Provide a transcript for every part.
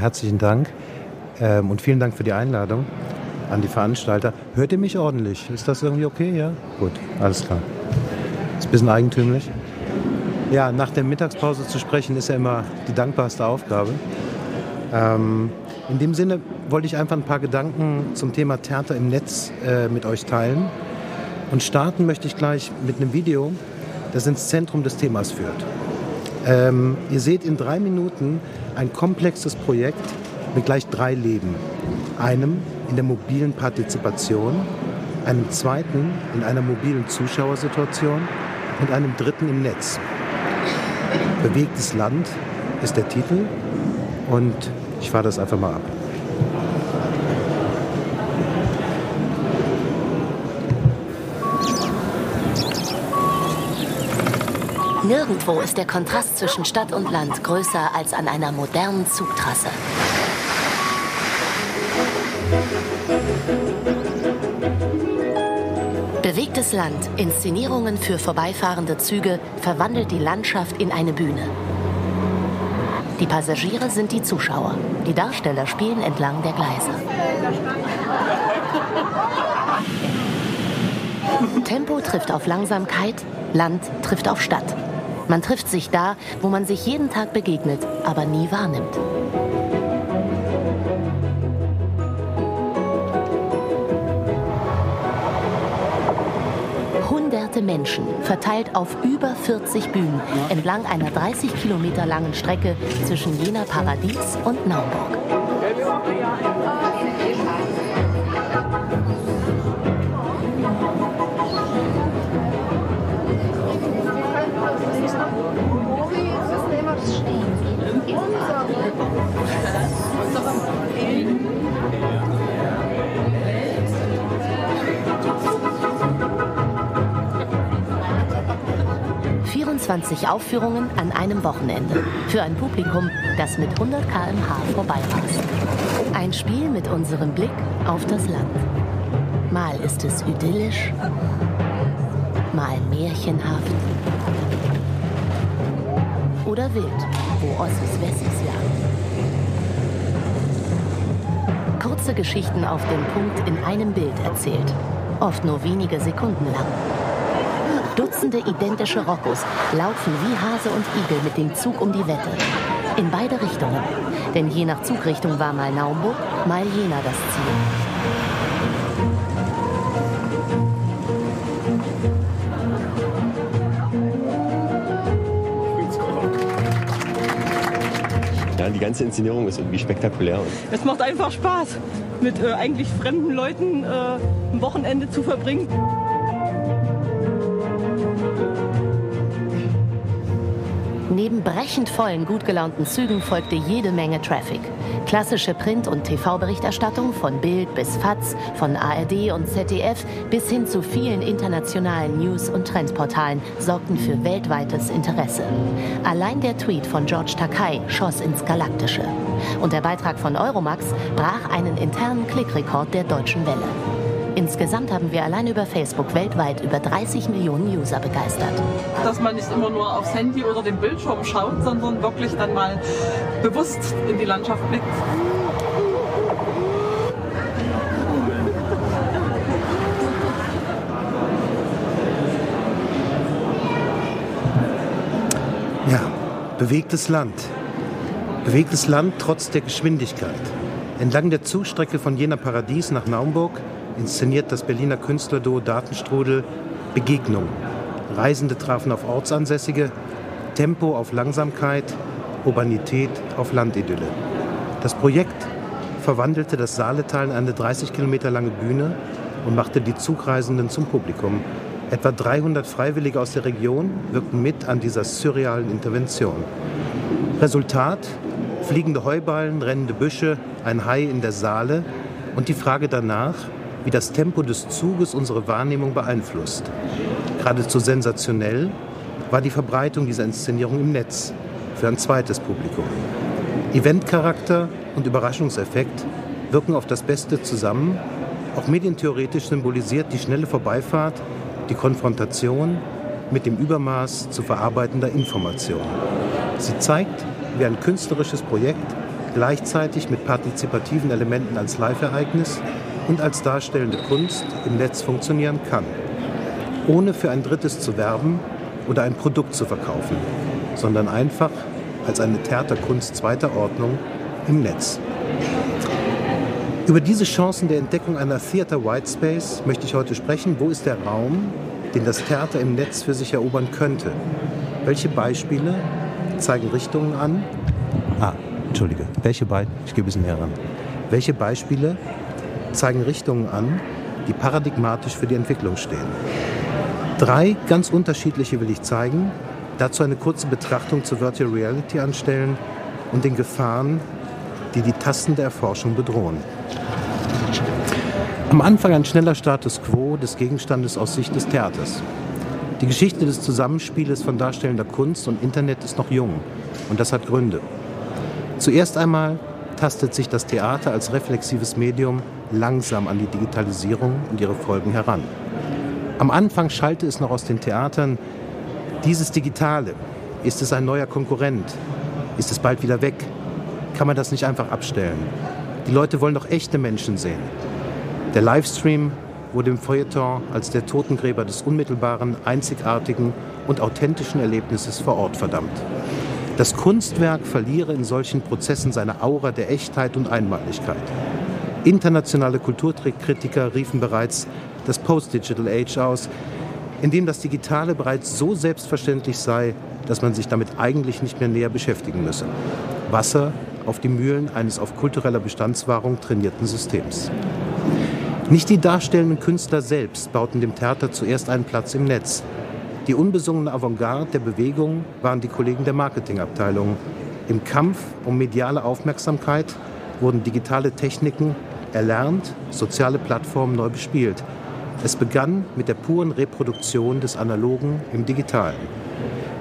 Herzlichen Dank ähm, und vielen Dank für die Einladung an die Veranstalter. Hört ihr mich ordentlich? Ist das irgendwie okay? Ja? Gut, alles klar. Ist ein bisschen eigentümlich. Ja, nach der Mittagspause zu sprechen ist ja immer die dankbarste Aufgabe. Ähm, in dem Sinne wollte ich einfach ein paar Gedanken zum Thema Theater im Netz äh, mit euch teilen. Und starten möchte ich gleich mit einem Video, das ins Zentrum des Themas führt. Ähm, ihr seht in drei Minuten ein komplexes Projekt mit gleich drei Leben. Einem in der mobilen Partizipation, einem zweiten in einer mobilen Zuschauersituation und einem dritten im Netz. Bewegtes Land ist der Titel und ich fahre das einfach mal ab. Nirgendwo ist der Kontrast zwischen Stadt und Land größer als an einer modernen Zugtrasse. Bewegtes Land, Inszenierungen für vorbeifahrende Züge, verwandelt die Landschaft in eine Bühne. Die Passagiere sind die Zuschauer. Die Darsteller spielen entlang der Gleise. Tempo trifft auf Langsamkeit, Land trifft auf Stadt. Man trifft sich da, wo man sich jeden Tag begegnet, aber nie wahrnimmt. Hunderte Menschen, verteilt auf über 40 Bühnen, entlang einer 30 Kilometer langen Strecke zwischen Jena Paradies und Naumburg. 24 Aufführungen an einem Wochenende. Für ein Publikum, das mit 100 km/h vorbeirast. Ein Spiel mit unserem Blick auf das Land. Mal ist es idyllisch, mal märchenhaft oder wild, wo Ossis Wessis jagen. Kurze Geschichten auf den Punkt in einem Bild erzählt, oft nur wenige Sekunden lang. Dutzende identische Roccos laufen wie Hase und Igel mit dem Zug um die Wette. In beide Richtungen. Denn je nach Zugrichtung war mal Naumburg, mal Jena das Ziel. Ja, die ganze Inszenierung ist irgendwie spektakulär. Es macht einfach Spaß, mit äh, eigentlich fremden Leuten äh, ein Wochenende zu verbringen. Neben brechend vollen, gut gelaunten Zügen folgte jede Menge Traffic. Klassische Print- und TV-Berichterstattung von Bild bis FATS, von ARD und ZDF bis hin zu vielen internationalen News- und Trendportalen sorgten für weltweites Interesse. Allein der Tweet von George Takai schoss ins Galaktische. Und der Beitrag von Euromax brach einen internen Klickrekord der deutschen Welle. Insgesamt haben wir allein über Facebook weltweit über 30 Millionen User begeistert. Dass man nicht immer nur aufs Handy oder den Bildschirm schaut, sondern wirklich dann mal bewusst in die Landschaft blickt. Ja, bewegtes Land. Bewegtes Land trotz der Geschwindigkeit. Entlang der Zugstrecke von Jena Paradies nach Naumburg inszeniert das Berliner Künstlerduo Datenstrudel Begegnung. Reisende trafen auf Ortsansässige, Tempo auf Langsamkeit, Urbanität auf Landidylle. Das Projekt verwandelte das Saaletal in eine 30 Kilometer lange Bühne und machte die Zugreisenden zum Publikum. Etwa 300 Freiwillige aus der Region wirkten mit an dieser surrealen Intervention. Resultat: fliegende Heuballen, rennende Büsche, ein Hai in der Saale und die Frage danach, wie das Tempo des Zuges unsere Wahrnehmung beeinflusst. Geradezu sensationell war die Verbreitung dieser Inszenierung im Netz für ein zweites Publikum. Eventcharakter und Überraschungseffekt wirken auf das Beste zusammen. Auch medientheoretisch symbolisiert die schnelle Vorbeifahrt die Konfrontation mit dem Übermaß zu verarbeitender Information. Sie zeigt, wie ein künstlerisches Projekt gleichzeitig mit partizipativen Elementen als Live-Ereignis und als darstellende Kunst im Netz funktionieren kann, ohne für ein Drittes zu werben oder ein Produkt zu verkaufen, sondern einfach als eine Theaterkunst zweiter Ordnung im Netz. Über diese Chancen der Entdeckung einer Theater Whitespace möchte ich heute sprechen. Wo ist der Raum, den das Theater im Netz für sich erobern könnte? Welche Beispiele zeigen Richtungen an? Ah, Entschuldige. Welche Beispiele? Ich gebe es näher ran. Welche Beispiele zeigen Richtungen an, die paradigmatisch für die Entwicklung stehen? Drei ganz unterschiedliche will ich zeigen, dazu eine kurze Betrachtung zur Virtual Reality anstellen und den Gefahren, die die Tasten der Erforschung bedrohen. Am Anfang ein schneller Status quo des Gegenstandes aus Sicht des Theaters. Die Geschichte des Zusammenspieles von darstellender Kunst und Internet ist noch jung und das hat Gründe. Zuerst einmal tastet sich das Theater als reflexives Medium langsam an die Digitalisierung und ihre Folgen heran. Am Anfang schallte es noch aus den Theatern, dieses Digitale, ist es ein neuer Konkurrent? Ist es bald wieder weg? Kann man das nicht einfach abstellen? Die Leute wollen doch echte Menschen sehen. Der Livestream wurde im Feuilleton als der Totengräber des unmittelbaren, einzigartigen und authentischen Erlebnisses vor Ort verdammt. Das Kunstwerk verliere in solchen Prozessen seine Aura der Echtheit und Einmaligkeit. Internationale Kulturkritiker riefen bereits das Post-Digital Age aus, in dem das Digitale bereits so selbstverständlich sei, dass man sich damit eigentlich nicht mehr näher beschäftigen müsse. Wasser auf die Mühlen eines auf kultureller Bestandswahrung trainierten Systems. Nicht die darstellenden Künstler selbst bauten dem Theater zuerst einen Platz im Netz. Die unbesungene Avantgarde der Bewegung waren die Kollegen der Marketingabteilung. Im Kampf um mediale Aufmerksamkeit wurden digitale Techniken erlernt, soziale Plattformen neu bespielt. Es begann mit der puren Reproduktion des Analogen im Digitalen.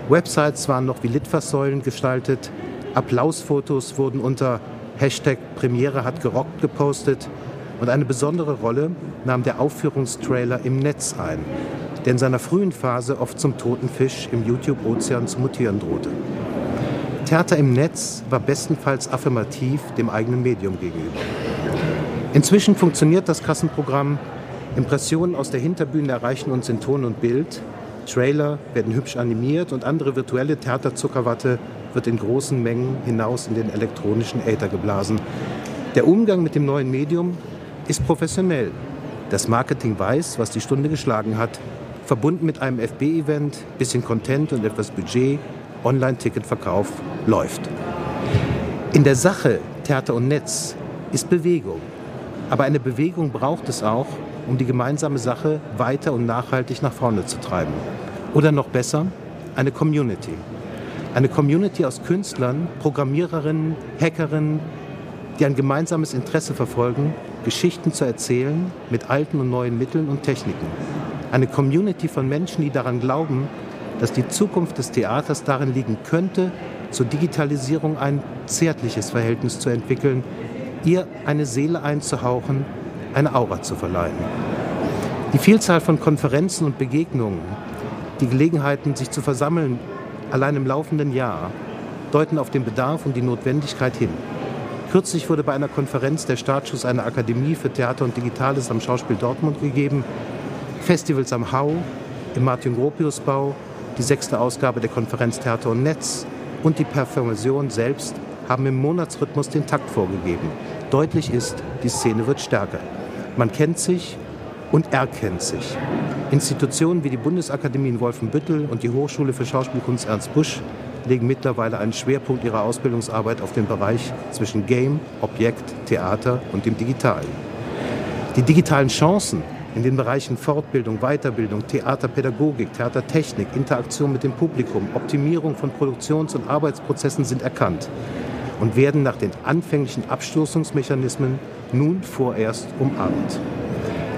Websites waren noch wie Litfaßsäulen gestaltet, Applausfotos wurden unter Hashtag Premiere hat gerockt gepostet und eine besondere Rolle nahm der Aufführungstrailer im Netz ein, der in seiner frühen Phase oft zum toten Fisch im YouTube-Ozean zu mutieren drohte. Theater im Netz war bestenfalls affirmativ dem eigenen Medium gegenüber. Inzwischen funktioniert das Kassenprogramm. Impressionen aus der Hinterbühne erreichen uns in Ton und Bild. Trailer werden hübsch animiert und andere virtuelle Theaterzuckerwatte wird in großen Mengen hinaus in den elektronischen Äther geblasen. Der Umgang mit dem neuen Medium ist professionell. Das Marketing weiß, was die Stunde geschlagen hat. Verbunden mit einem FB-Event, bisschen Content und etwas Budget, Online-Ticketverkauf läuft. In der Sache Theater und Netz ist Bewegung. Aber eine Bewegung braucht es auch, um die gemeinsame Sache weiter und nachhaltig nach vorne zu treiben. Oder noch besser, eine Community. Eine Community aus Künstlern, Programmiererinnen, Hackerinnen, die ein gemeinsames Interesse verfolgen, Geschichten zu erzählen mit alten und neuen Mitteln und Techniken. Eine Community von Menschen, die daran glauben, dass die Zukunft des Theaters darin liegen könnte, zur Digitalisierung ein zärtliches Verhältnis zu entwickeln, ihr eine Seele einzuhauchen, eine Aura zu verleihen. Die Vielzahl von Konferenzen und Begegnungen, die Gelegenheiten, sich zu versammeln, allein im laufenden Jahr, deuten auf den Bedarf und die Notwendigkeit hin. Kürzlich wurde bei einer Konferenz der Startschuss einer Akademie für Theater und Digitales am Schauspiel Dortmund gegeben. Festivals am Hau, im Martin-Gropius-Bau, die sechste Ausgabe der Konferenz Theater und Netz und die Performation selbst haben im Monatsrhythmus den Takt vorgegeben. Deutlich ist, die Szene wird stärker. Man kennt sich und erkennt sich. Institutionen wie die Bundesakademie in Wolfenbüttel und die Hochschule für Schauspielkunst Ernst Busch legen mittlerweile einen Schwerpunkt ihrer Ausbildungsarbeit auf den Bereich zwischen Game, Objekt, Theater und dem Digitalen. Die digitalen Chancen in den Bereichen Fortbildung, Weiterbildung, Theaterpädagogik, Theatertechnik, Interaktion mit dem Publikum, Optimierung von Produktions- und Arbeitsprozessen sind erkannt und werden nach den anfänglichen Abstoßungsmechanismen nun vorerst umarmt.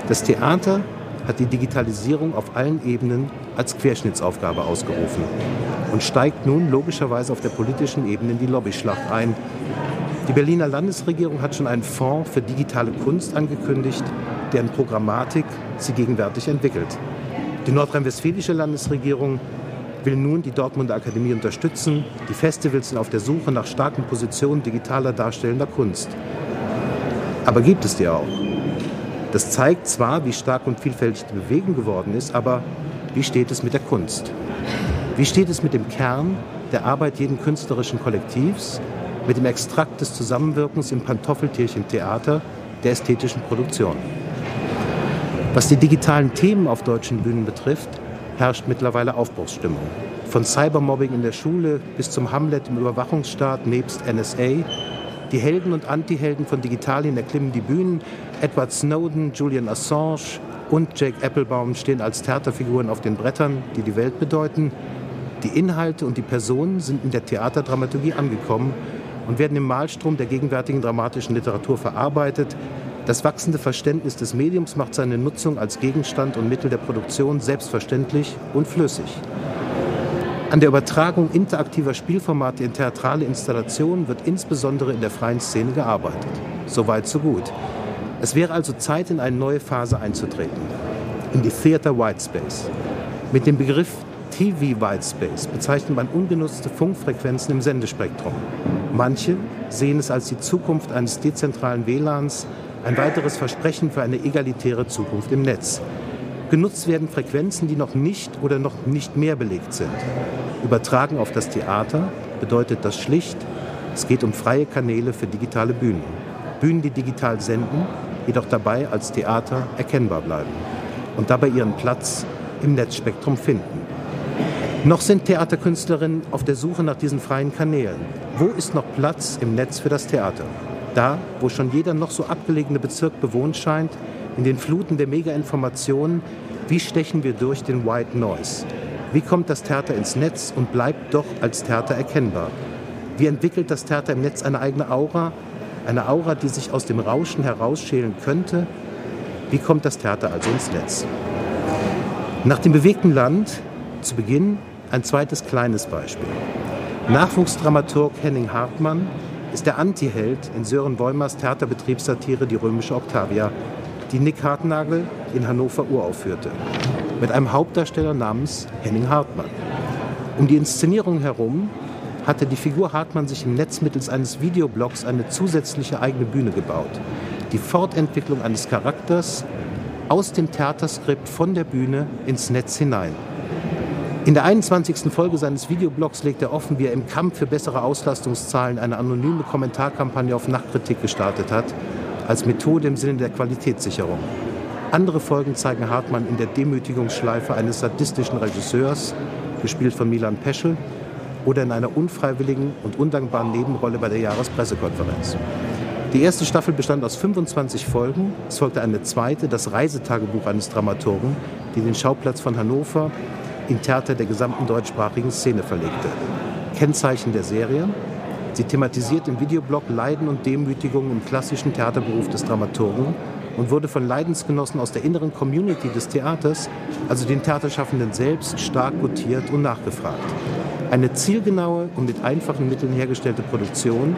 Das Theater hat die Digitalisierung auf allen Ebenen als Querschnittsaufgabe ausgerufen und steigt nun logischerweise auf der politischen Ebene in die Lobbyschlacht ein. Die Berliner Landesregierung hat schon einen Fonds für digitale Kunst angekündigt, deren Programmatik sie gegenwärtig entwickelt. Die nordrhein-westfälische Landesregierung will nun die Dortmunder Akademie unterstützen. Die Festivals sind auf der Suche nach starken Positionen digitaler darstellender Kunst. Aber gibt es die auch? Das zeigt zwar, wie stark und vielfältig die Bewegung geworden ist, aber wie steht es mit der Kunst? Wie steht es mit dem Kern der Arbeit jeden künstlerischen Kollektivs, mit dem Extrakt des Zusammenwirkens im Pantoffeltierchen Theater der ästhetischen Produktion? Was die digitalen Themen auf deutschen Bühnen betrifft, herrscht mittlerweile Aufbruchsstimmung. Von Cybermobbing in der Schule bis zum Hamlet im Überwachungsstaat nebst NSA. Die Helden und Antihelden von Digitalien erklimmen die Bühnen. Edward Snowden, Julian Assange und Jake Applebaum stehen als Theaterfiguren auf den Brettern, die die Welt bedeuten. Die Inhalte und die Personen sind in der Theaterdramaturgie angekommen und werden im Malstrom der gegenwärtigen dramatischen Literatur verarbeitet, das wachsende Verständnis des Mediums macht seine Nutzung als Gegenstand und Mittel der Produktion selbstverständlich und flüssig. An der Übertragung interaktiver Spielformate in theatrale Installationen wird insbesondere in der freien Szene gearbeitet. Soweit, so gut. Es wäre also Zeit, in eine neue Phase einzutreten. In die Theater Whitespace. Mit dem Begriff TV Whitespace bezeichnet man ungenutzte Funkfrequenzen im Sendespektrum. Manche sehen es als die Zukunft eines dezentralen WLANs, ein weiteres Versprechen für eine egalitäre Zukunft im Netz. Genutzt werden Frequenzen, die noch nicht oder noch nicht mehr belegt sind. Übertragen auf das Theater bedeutet das schlicht, es geht um freie Kanäle für digitale Bühnen. Bühnen, die digital senden, jedoch dabei als Theater erkennbar bleiben und dabei ihren Platz im Netzspektrum finden. Noch sind Theaterkünstlerinnen auf der Suche nach diesen freien Kanälen. Wo ist noch Platz im Netz für das Theater? Da, wo schon jeder noch so abgelegene Bezirk bewohnt scheint, in den Fluten der Mega-Informationen, wie stechen wir durch den White Noise? Wie kommt das Theater ins Netz und bleibt doch als Theater erkennbar? Wie entwickelt das Theater im Netz eine eigene Aura? Eine Aura, die sich aus dem Rauschen herausschälen könnte? Wie kommt das Theater also ins Netz? Nach dem bewegten Land zu Beginn ein zweites kleines Beispiel. Nachwuchsdramaturg Henning Hartmann ist der Antiheld in Sören Wollmers Theaterbetriebssatire Die römische Octavia, die Nick Hartnagel in Hannover uraufführte, mit einem Hauptdarsteller namens Henning Hartmann. Um die Inszenierung herum hatte die Figur Hartmann sich im Netz mittels eines Videoblogs eine zusätzliche eigene Bühne gebaut. Die Fortentwicklung eines Charakters aus dem Theaterskript von der Bühne ins Netz hinein. In der 21. Folge seines Videoblogs legt er offen, wie er im Kampf für bessere Auslastungszahlen eine anonyme Kommentarkampagne auf Nachtkritik gestartet hat, als Methode im Sinne der Qualitätssicherung. Andere Folgen zeigen Hartmann in der Demütigungsschleife eines sadistischen Regisseurs, gespielt von Milan Peschel, oder in einer unfreiwilligen und undankbaren Nebenrolle bei der Jahrespressekonferenz. Die erste Staffel bestand aus 25 Folgen. Es folgte eine zweite, das Reisetagebuch eines Dramaturgen, die den Schauplatz von Hannover in Theater der gesamten deutschsprachigen Szene verlegte. Kennzeichen der Serie? Sie thematisiert im Videoblog Leiden und Demütigung im klassischen Theaterberuf des Dramaturgen und wurde von Leidensgenossen aus der inneren Community des Theaters, also den Theaterschaffenden selbst, stark gutiert und nachgefragt. Eine zielgenaue und mit einfachen Mitteln hergestellte Produktion,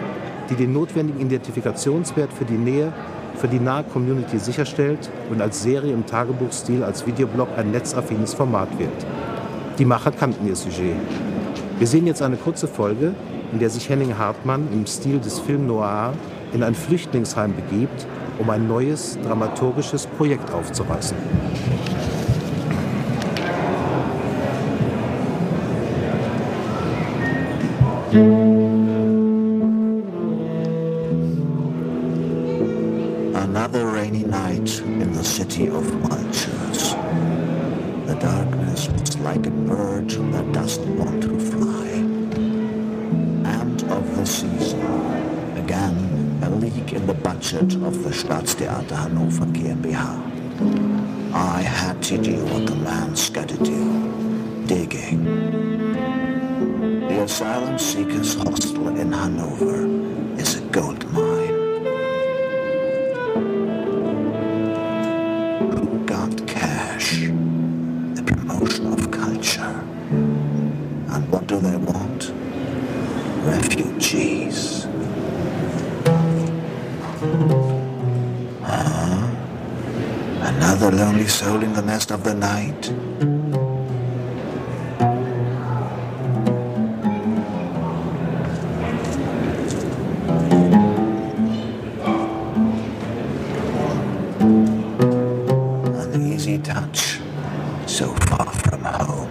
die den notwendigen Identifikationswert für die Nähe, für die nahe Community sicherstellt und als Serie im Tagebuchstil als Videoblog ein netzaffines Format wird. Die Macher kannten ihr Sujet. Wir sehen jetzt eine kurze Folge, in der sich Henning Hartmann im Stil des Film Noir in ein Flüchtlingsheim begibt, um ein neues dramaturgisches Projekt aufzureißen. Another In the budget of the Staatstheater Hannover GmbH. I had to do what the man scared do. Digging. The asylum seekers hostel in Hanover is a gold mine. lonely soul in the nest of the night. An easy touch, so far from home.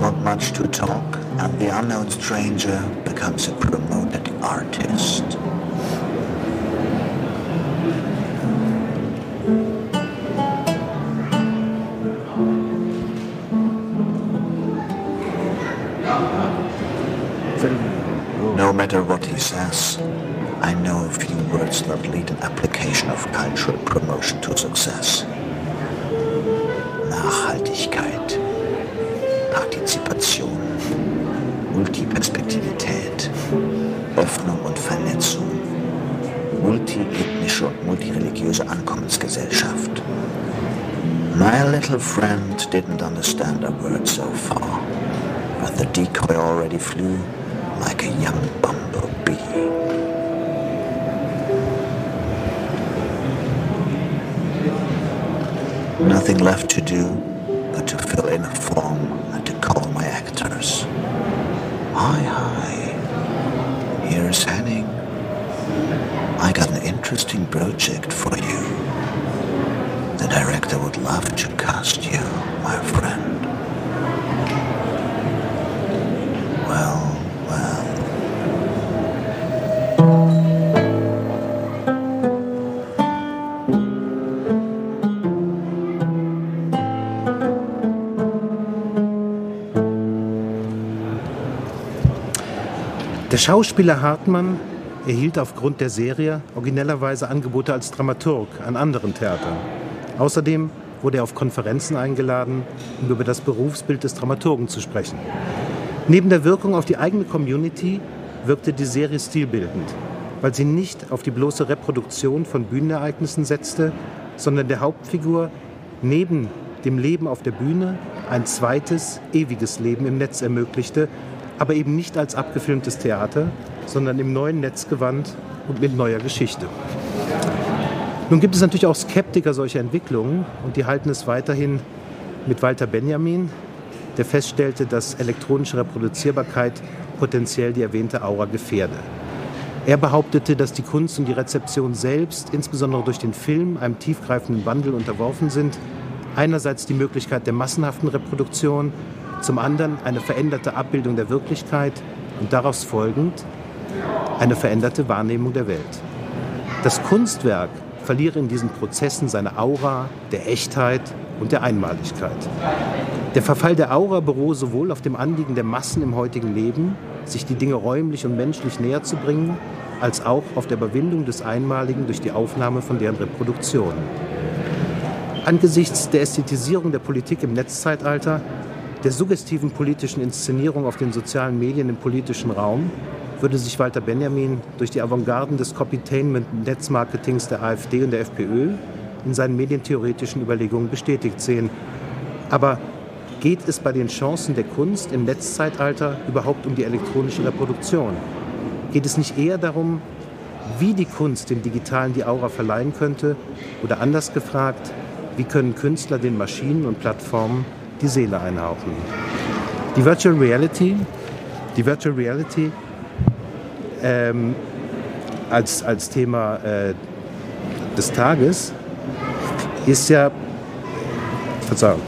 Not much to talk and the unknown stranger becomes a promoted artist. No matter what he says, I know a few words that lead an application of cultural promotion to success. Nachhaltigkeit, Partizipation, Multiperspektivität, Öffnung und Vernetzung, multiethnische und multireligiöse Ankommensgesellschaft. My little friend didn't understand a word so far, but the decoy already flew like a young bumblebee. Nothing left to do but to fill in a form interesting project for you. The director would love to cast you, my friend. Well. Der Schauspieler Hartmann erhielt aufgrund der Serie originellerweise Angebote als Dramaturg an anderen Theatern. Außerdem wurde er auf Konferenzen eingeladen, um über das Berufsbild des Dramaturgen zu sprechen. Neben der Wirkung auf die eigene Community wirkte die Serie stilbildend, weil sie nicht auf die bloße Reproduktion von Bühnenereignissen setzte, sondern der Hauptfigur neben dem Leben auf der Bühne ein zweites, ewiges Leben im Netz ermöglichte, aber eben nicht als abgefilmtes Theater, sondern im neuen Netzgewand und mit neuer Geschichte. Nun gibt es natürlich auch Skeptiker solcher Entwicklungen und die halten es weiterhin mit Walter Benjamin, der feststellte, dass elektronische Reproduzierbarkeit potenziell die erwähnte Aura gefährde. Er behauptete, dass die Kunst und die Rezeption selbst, insbesondere durch den Film, einem tiefgreifenden Wandel unterworfen sind. Einerseits die Möglichkeit der massenhaften Reproduktion, zum anderen eine veränderte Abbildung der Wirklichkeit und daraus folgend eine veränderte Wahrnehmung der Welt. Das Kunstwerk verliere in diesen Prozessen seine Aura der Echtheit und der Einmaligkeit. Der Verfall der Aura beruhe sowohl auf dem Anliegen der Massen im heutigen Leben, sich die Dinge räumlich und menschlich näher zu bringen, als auch auf der Überwindung des Einmaligen durch die Aufnahme von deren Reproduktion. Angesichts der Ästhetisierung der Politik im Netzzeitalter, der suggestiven politischen Inszenierung auf den sozialen Medien im politischen Raum, würde sich Walter Benjamin durch die Avantgarden des Copytainment-Netzmarketings der AfD und der FPÖ in seinen medientheoretischen Überlegungen bestätigt sehen. Aber geht es bei den Chancen der Kunst im Netzzeitalter überhaupt um die elektronische Reproduktion? Geht es nicht eher darum, wie die Kunst dem Digitalen die Aura verleihen könnte? Oder anders gefragt, wie können Künstler den Maschinen und Plattformen die Seele einhauchen? Die Virtual Reality, die Virtual Reality ähm, als, als Thema äh, des Tages ist ja, Verzeihung,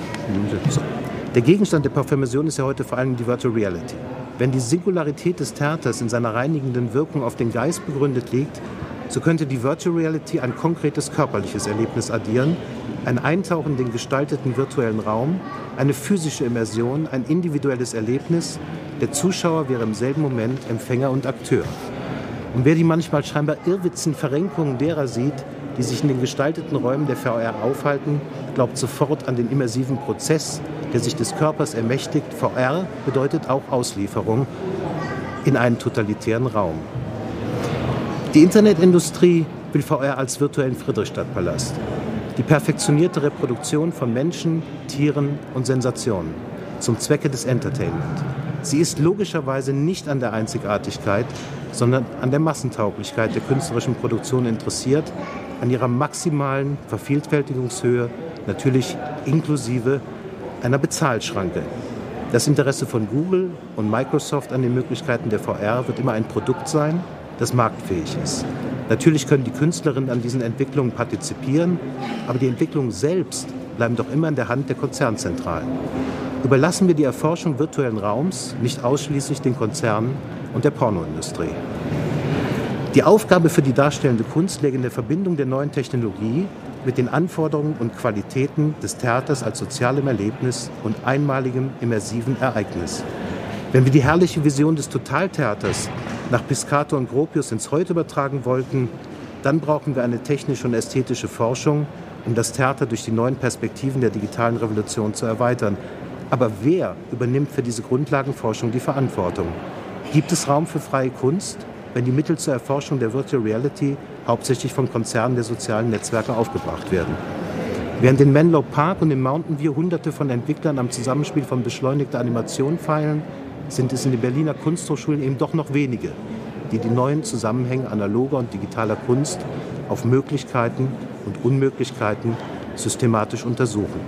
der Gegenstand der Parfümation ist ja heute vor allem die Virtual Reality. Wenn die Singularität des Theaters in seiner reinigenden Wirkung auf den Geist begründet liegt, so könnte die Virtual Reality ein konkretes körperliches Erlebnis addieren, ein Eintauchen in den gestalteten virtuellen Raum, eine physische Immersion, ein individuelles Erlebnis. Der Zuschauer wäre im selben Moment Empfänger und Akteur. Und wer die manchmal scheinbar irrwitzigen Verrenkungen derer sieht, die sich in den gestalteten Räumen der VR aufhalten, glaubt sofort an den immersiven Prozess, der sich des Körpers ermächtigt. VR bedeutet auch Auslieferung in einen totalitären Raum. Die Internetindustrie will VR als virtuellen Friedrichstadtpalast. Die perfektionierte Reproduktion von Menschen, Tieren und Sensationen zum Zwecke des Entertainment. Sie ist logischerweise nicht an der Einzigartigkeit, sondern an der Massentauglichkeit der künstlerischen Produktion interessiert, an ihrer maximalen Vervielfältigungshöhe, natürlich inklusive einer Bezahlschranke. Das Interesse von Google und Microsoft an den Möglichkeiten der VR wird immer ein Produkt sein, das marktfähig ist. Natürlich können die Künstlerinnen an diesen Entwicklungen partizipieren, aber die Entwicklungen selbst bleiben doch immer in der Hand der Konzernzentralen. Überlassen wir die Erforschung virtuellen Raums nicht ausschließlich den Konzernen und der Pornoindustrie. Die Aufgabe für die darstellende Kunst läge in der Verbindung der neuen Technologie mit den Anforderungen und Qualitäten des Theaters als sozialem Erlebnis und einmaligem immersiven Ereignis. Wenn wir die herrliche Vision des Totaltheaters nach Piscator und Gropius ins Heute übertragen wollten, dann brauchen wir eine technische und ästhetische Forschung, um das Theater durch die neuen Perspektiven der digitalen Revolution zu erweitern. Aber wer übernimmt für diese Grundlagenforschung die Verantwortung? Gibt es Raum für freie Kunst, wenn die Mittel zur Erforschung der Virtual Reality hauptsächlich von Konzernen der sozialen Netzwerke aufgebracht werden? Während in Menlo Park und im Mountain View hunderte von Entwicklern am Zusammenspiel von beschleunigter Animation feilen, sind es in den Berliner Kunsthochschulen eben doch noch wenige, die die neuen Zusammenhänge analoger und digitaler Kunst auf Möglichkeiten und Unmöglichkeiten systematisch untersuchen.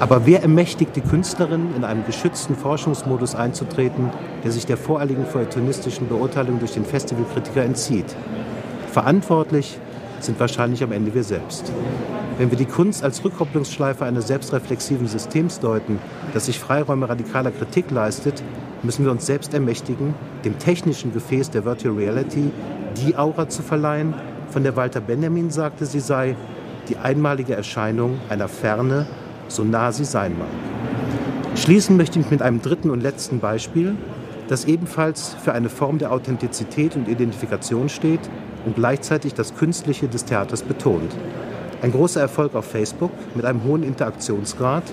Aber wer ermächtigt die Künstlerin, in einem geschützten Forschungsmodus einzutreten, der sich der voreiligen feuilletonistischen Beurteilung durch den Festivalkritiker entzieht? Verantwortlich sind wahrscheinlich am Ende wir selbst. Wenn wir die Kunst als Rückkopplungsschleife eines selbstreflexiven Systems deuten, das sich Freiräume radikaler Kritik leistet, müssen wir uns selbst ermächtigen, dem technischen Gefäß der Virtual Reality die Aura zu verleihen, von der Walter Benjamin sagte, sie sei die einmalige Erscheinung einer Ferne, so nah sie sein mag. Schließen möchte ich mit einem dritten und letzten Beispiel, das ebenfalls für eine Form der Authentizität und Identifikation steht und gleichzeitig das Künstliche des Theaters betont. Ein großer Erfolg auf Facebook mit einem hohen Interaktionsgrad.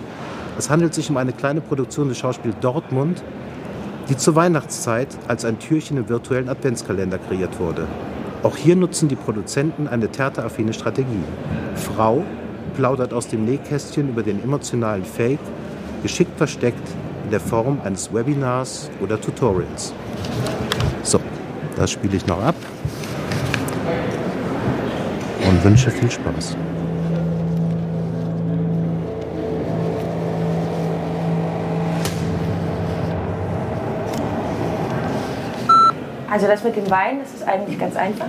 Es handelt sich um eine kleine Produktion des Schauspiels Dortmund, die zur Weihnachtszeit als ein Türchen im virtuellen Adventskalender kreiert wurde. Auch hier nutzen die Produzenten eine theateraffine Strategie. Frau plaudert aus dem Nähkästchen über den emotionalen Fake, geschickt versteckt in der Form eines Webinars oder Tutorials. So, das spiele ich noch ab und wünsche viel Spaß. Also das mit dem Wein, das ist eigentlich ganz einfach.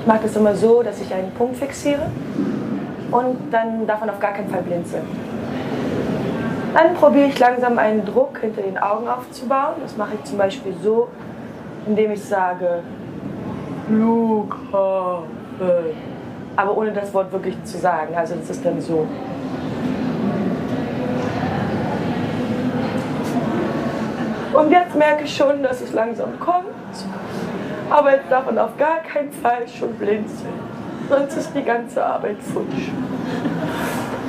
Ich mache das immer so, dass ich einen Punkt fixiere und dann davon auf gar keinen Fall blinzeln. Dann probiere ich langsam einen Druck hinter den Augen aufzubauen. Das mache ich zum Beispiel so, indem ich sage, Luca, aber ohne das Wort wirklich zu sagen. Also das ist dann so. Und jetzt merke ich schon, dass es langsam kommt. Aber jetzt darf man auf gar keinen Fall schon blinzeln. Sonst ist die ganze Arbeit futsch.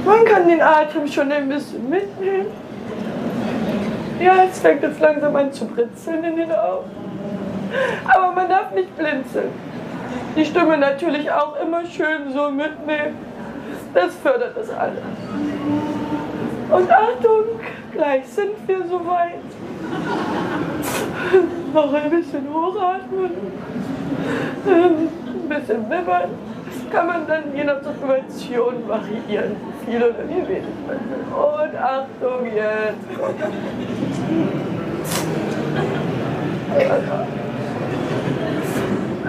Man kann den Atem schon ein bisschen mitnehmen. Ja, jetzt fängt es langsam an zu britzeln in den Augen. Aber man darf nicht blinzeln. Die Stimme natürlich auch immer schön so mitnehmen. Das fördert das alles. Und Achtung, gleich sind wir soweit. Noch ein bisschen hochatmen, ein bisschen wimmern. Kann man dann je nach Situation variieren, viel oder wie wenig man will. Und Achtung, jetzt.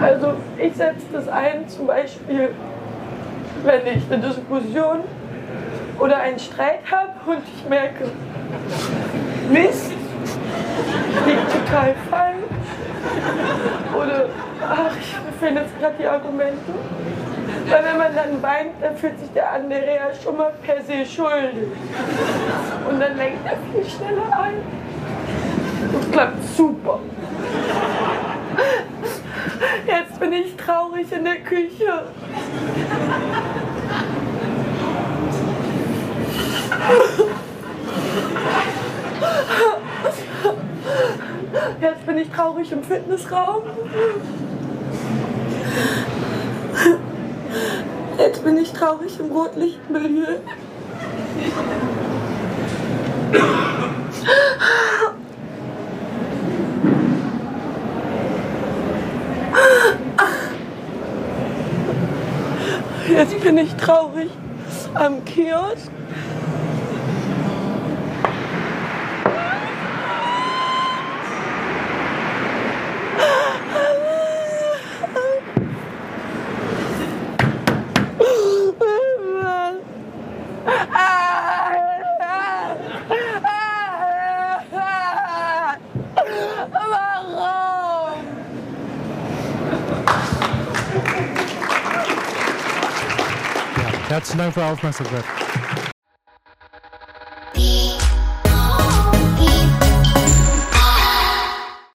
Also ich setze das ein, zum Beispiel, wenn ich eine Diskussion oder einen Streit habe und ich merke, Mist, liegt total falsch. Oder, ach, ich finde jetzt gerade die Argumente. Weil wenn man dann weint, dann fühlt sich der andere ja schon mal per se schuldig. Und dann lenkt er viel schneller ein. Das klappt super. Jetzt bin ich traurig in der Küche. Jetzt bin ich traurig im Fitnessraum. Jetzt bin ich traurig im Rotlichtmilieu. Jetzt bin ich traurig am Kiosk. Herzlichen Dank für die Aufmerksamkeit.